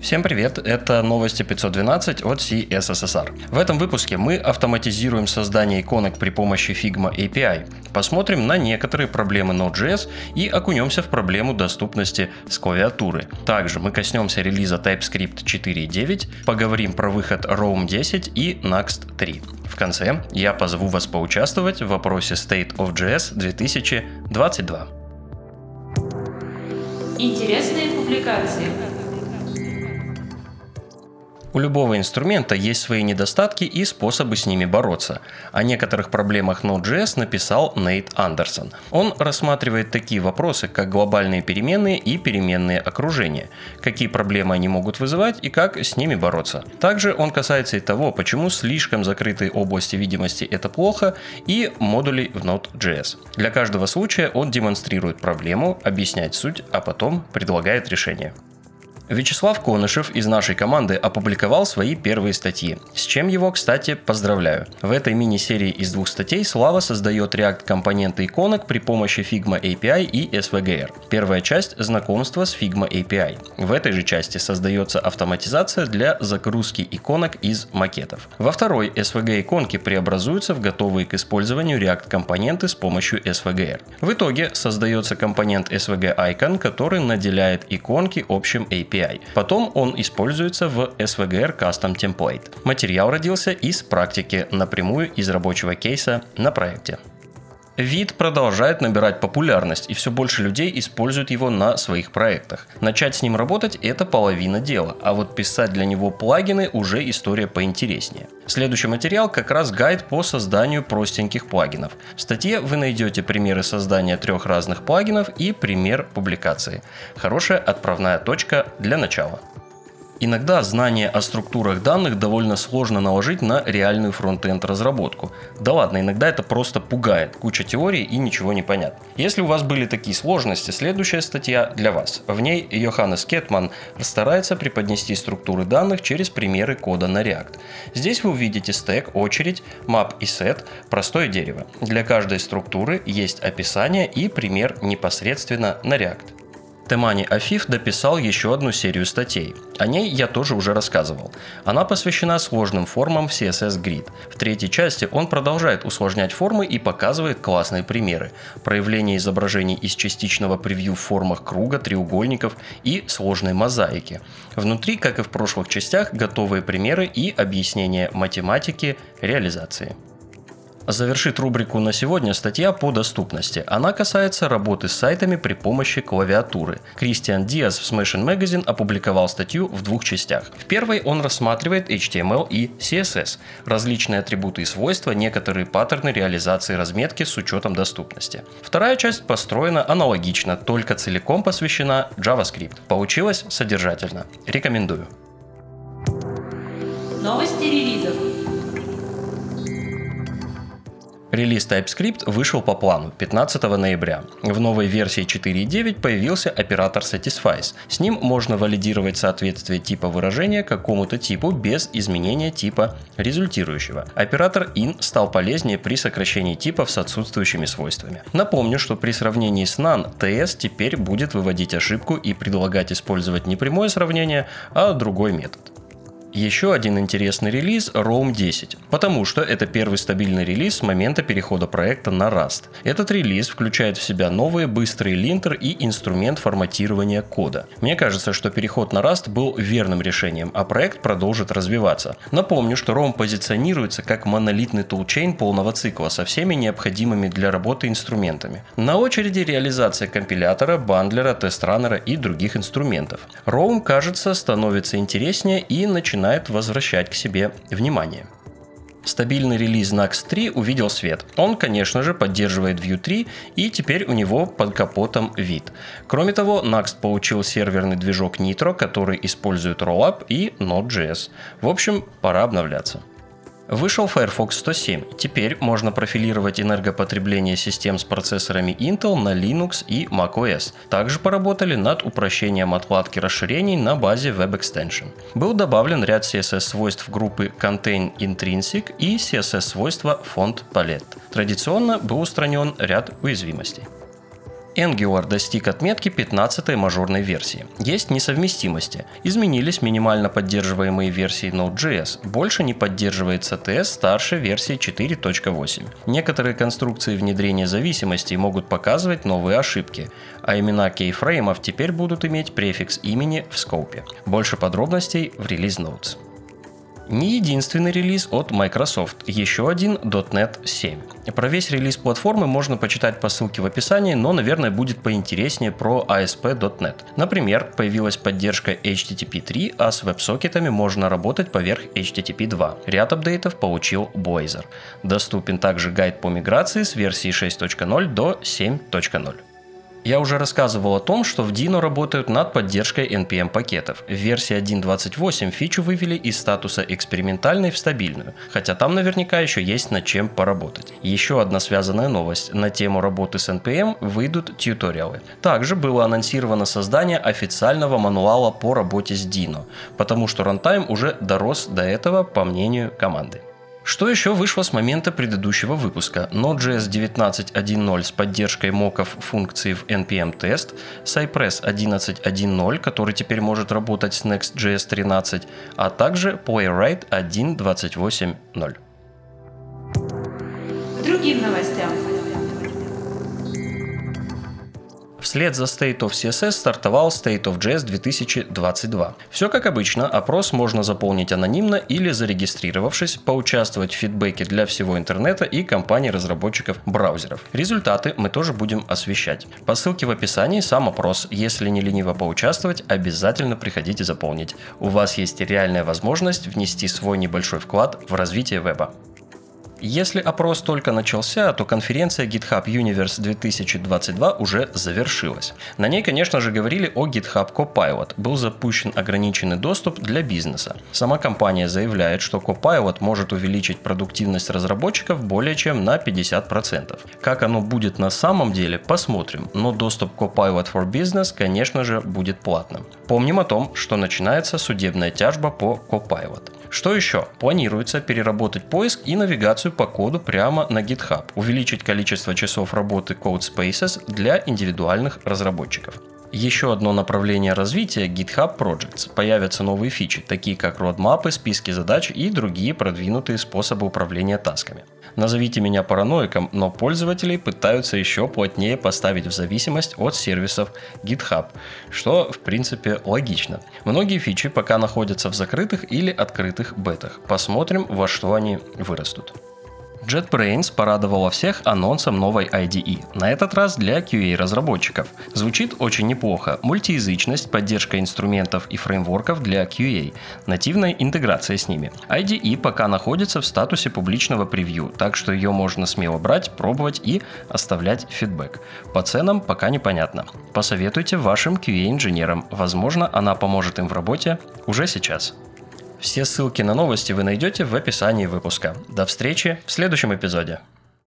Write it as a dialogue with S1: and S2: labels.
S1: Всем привет, это новости 512 от CSSR. В этом выпуске мы автоматизируем создание иконок при помощи Figma API, посмотрим на некоторые проблемы Node.js и окунемся в проблему доступности с клавиатуры. Также мы коснемся релиза TypeScript 4.9, поговорим про выход Roam 10 и Next 3. В конце я позову вас поучаствовать в вопросе State of JS 2022.
S2: Интересные публикации.
S1: У любого инструмента есть свои недостатки и способы с ними бороться. О некоторых проблемах Node.js написал Нейт Андерсон. Он рассматривает такие вопросы, как глобальные переменные и переменные окружения, какие проблемы они могут вызывать и как с ними бороться. Также он касается и того, почему слишком закрытые области видимости это плохо, и модулей в Node.js. Для каждого случая он демонстрирует проблему, объясняет суть, а потом предлагает решение. Вячеслав Конышев из нашей команды опубликовал свои первые статьи, с чем его, кстати, поздравляю. В этой мини-серии из двух статей Слава создает React-компоненты иконок при помощи Figma API и SVGR. Первая часть – знакомство с Figma API. В этой же части создается автоматизация для загрузки иконок из макетов. Во второй SVG-иконки преобразуются в готовые к использованию React-компоненты с помощью SVGR. В итоге создается компонент SVG Icon, который наделяет иконки общим API API. Потом он используется в SVGR Custom Template. Материал родился из практики напрямую из рабочего кейса на проекте. Вид продолжает набирать популярность, и все больше людей используют его на своих проектах. Начать с ним работать – это половина дела, а вот писать для него плагины – уже история поинтереснее. Следующий материал как раз гайд по созданию простеньких плагинов. В статье вы найдете примеры создания трех разных плагинов и пример публикации. Хорошая отправная точка для начала. Иногда знание о структурах данных довольно сложно наложить на реальную фронтенд разработку. Да ладно, иногда это просто пугает, куча теорий и ничего не понятно. Если у вас были такие сложности, следующая статья для вас. В ней Йоханнес Кетман старается преподнести структуры данных через примеры кода на React. Здесь вы увидите стек, очередь, map и set, простое дерево. Для каждой структуры есть описание и пример непосредственно на React. Темани Афиф дописал еще одну серию статей. О ней я тоже уже рассказывал. Она посвящена сложным формам в CSS Grid. В третьей части он продолжает усложнять формы и показывает классные примеры. Проявление изображений из частичного превью в формах круга, треугольников и сложной мозаики. Внутри, как и в прошлых частях, готовые примеры и объяснение математики реализации. Завершит рубрику на сегодня статья по доступности. Она касается работы с сайтами при помощи клавиатуры. Кристиан Диас в Smashing Magazine опубликовал статью в двух частях. В первой он рассматривает HTML и CSS, различные атрибуты и свойства, некоторые паттерны реализации разметки с учетом доступности. Вторая часть построена аналогично, только целиком посвящена JavaScript. Получилось содержательно. Рекомендую.
S2: Новости
S1: Релиз TypeScript вышел по плану 15 ноября. В новой версии 4.9 появился оператор Satisfies. С ним можно валидировать соответствие типа выражения какому-то типу без изменения типа результирующего. Оператор in стал полезнее при сокращении типов с отсутствующими свойствами. Напомню, что при сравнении с none TS теперь будет выводить ошибку и предлагать использовать не прямое сравнение, а другой метод. Еще один интересный релиз – Roam 10, потому что это первый стабильный релиз с момента перехода проекта на Rust. Этот релиз включает в себя новые быстрые линтер и инструмент форматирования кода. Мне кажется, что переход на Rust был верным решением, а проект продолжит развиваться. Напомню, что Roam позиционируется как монолитный тулчейн полного цикла со всеми необходимыми для работы инструментами. На очереди реализация компилятора, бандлера, тест-раннера и других инструментов. Roam, кажется, становится интереснее и начинает начинает возвращать к себе внимание. Стабильный релиз Nax 3 увидел свет. Он, конечно же, поддерживает Vue 3 и теперь у него под капотом вид. Кроме того, Nax получил серверный движок Nitro, который использует Rollup и Node.js. В общем, пора обновляться. Вышел Firefox 107. Теперь можно профилировать энергопотребление систем с процессорами Intel на Linux и macOS. Также поработали над упрощением отладки расширений на базе Web Extension. Был добавлен ряд CSS-свойств группы Contain Intrinsic и CSS-свойства Font Palette. Традиционно был устранен ряд уязвимостей. Angular достиг отметки 15 мажорной версии. Есть несовместимости. Изменились минимально поддерживаемые версии Node.js. Больше не поддерживается TS старше версии 4.8. Некоторые конструкции внедрения зависимостей могут показывать новые ошибки, а имена кейфреймов теперь будут иметь префикс имени в скопе. Больше подробностей в Release Notes. Не единственный релиз от Microsoft, еще один .NET 7. Про весь релиз платформы можно почитать по ссылке в описании, но, наверное, будет поинтереснее про ASP.NET. Например, появилась поддержка HTTP 3, а с веб-сокетами можно работать поверх HTTP 2. Ряд апдейтов получил Blazor. Доступен также гайд по миграции с версии 6.0 до 7.0. Я уже рассказывал о том, что в Dino работают над поддержкой NPM пакетов. В версии 1.28 фичу вывели из статуса экспериментальной в стабильную, хотя там наверняка еще есть над чем поработать. Еще одна связанная новость. На тему работы с NPM выйдут тьюториалы. Также было анонсировано создание официального мануала по работе с Dino, потому что рантайм уже дорос до этого, по мнению команды. Что еще вышло с момента предыдущего выпуска? Node.js 19.1.0 с поддержкой моков функции в NPM-тест, Cypress 11.1.0, который теперь может работать с Next.js 13, а также Playwright 1.28.0.
S2: Другим новостям.
S1: Вслед за State of CSS стартовал State of JS 2022. Все как обычно, опрос можно заполнить анонимно или зарегистрировавшись, поучаствовать в фидбэке для всего интернета и компаний-разработчиков браузеров. Результаты мы тоже будем освещать. По ссылке в описании сам опрос. Если не лениво поучаствовать, обязательно приходите заполнить. У вас есть реальная возможность внести свой небольшой вклад в развитие веба. Если опрос только начался, то конференция GitHub Universe 2022 уже завершилась. На ней, конечно же, говорили о GitHub Copilot. Был запущен ограниченный доступ для бизнеса. Сама компания заявляет, что Copilot может увеличить продуктивность разработчиков более чем на 50%. Как оно будет на самом деле, посмотрим, но доступ Copilot for Business, конечно же, будет платным. Помним о том, что начинается судебная тяжба по Copilot. Что еще? Планируется переработать поиск и навигацию по коду прямо на GitHub, увеличить количество часов работы Code Spaces для индивидуальных разработчиков. Еще одно направление развития GitHub Projects. Появятся новые фичи, такие как родмапы, списки задач и другие продвинутые способы управления тасками. Назовите меня параноиком, но пользователи пытаются еще плотнее поставить в зависимость от сервисов GitHub, что в принципе логично. Многие фичи пока находятся в закрытых или открытых бетах. Посмотрим, во что они вырастут. JetBrains порадовала всех анонсом новой IDE, на этот раз для QA-разработчиков. Звучит очень неплохо. Мультиязычность, поддержка инструментов и фреймворков для QA, нативная интеграция с ними. IDE пока находится в статусе публичного превью, так что ее можно смело брать, пробовать и оставлять фидбэк. По ценам пока непонятно. Посоветуйте вашим QA-инженерам, возможно она поможет им в работе уже сейчас. Все ссылки на новости вы найдете в описании выпуска. До встречи в следующем эпизоде.